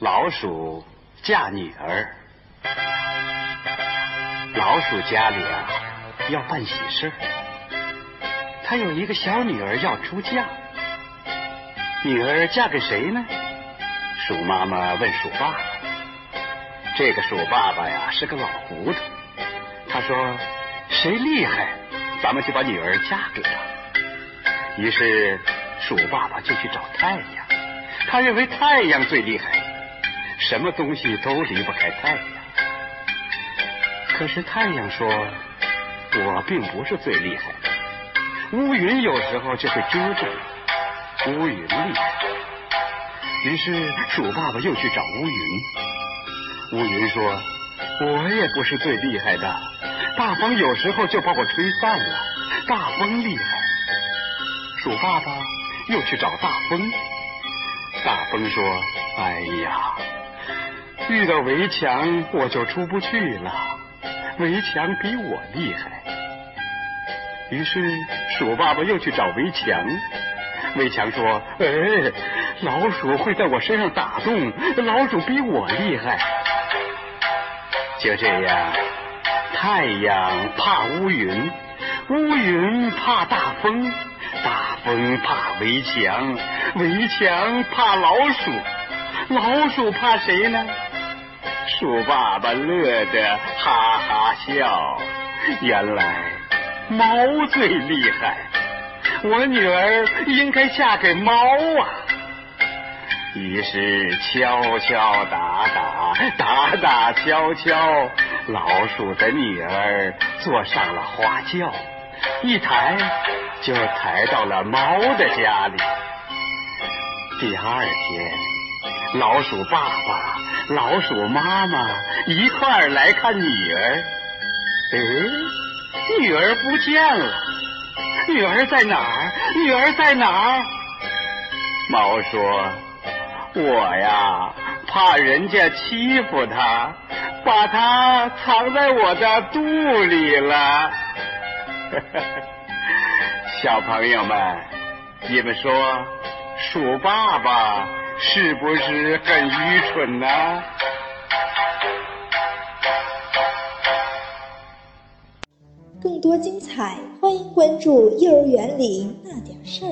老鼠嫁女儿。老鼠家里啊要办喜事他有一个小女儿要出嫁。女儿嫁给谁呢？鼠妈妈问鼠爸爸。这个鼠爸爸呀是个老糊涂，他说：“谁厉害，咱们就把女儿嫁给他。”于是鼠爸爸就去找太阳，他认为太阳最厉害，什么东西都离不开太阳。可是太阳说：“我并不是最厉害的，乌云有时候就会遮着。”乌云厉害，于是鼠爸爸又去找乌云。乌云说：“我也不是最厉害的，大风有时候就把我吹散了。大风厉害。”鼠爸爸又去找大风。大风说：“哎呀，遇到围墙我就出不去了，围墙比我厉害。”于是鼠爸爸又去找围墙。围墙说：“哎，老鼠会在我身上打洞，老鼠比我厉害。”就这样，太阳怕乌云，乌云怕大风，大风怕围墙，围墙怕老鼠，老鼠怕谁呢？鼠爸爸乐得哈哈笑，原来猫最厉害。我女儿应该嫁给猫啊！于是敲敲打打，打打敲敲，老鼠的女儿坐上了花轿，一抬就抬到了猫的家里。第二天，老鼠爸爸、老鼠妈妈一块儿来看女儿，哎，女儿不见了。女儿在哪儿？女儿在哪儿？猫说：“我呀，怕人家欺负她，把它藏在我的肚里了。”小朋友们，你们说，鼠爸爸是不是很愚蠢呢？更多精彩，欢迎关注《幼儿园里那点事儿》。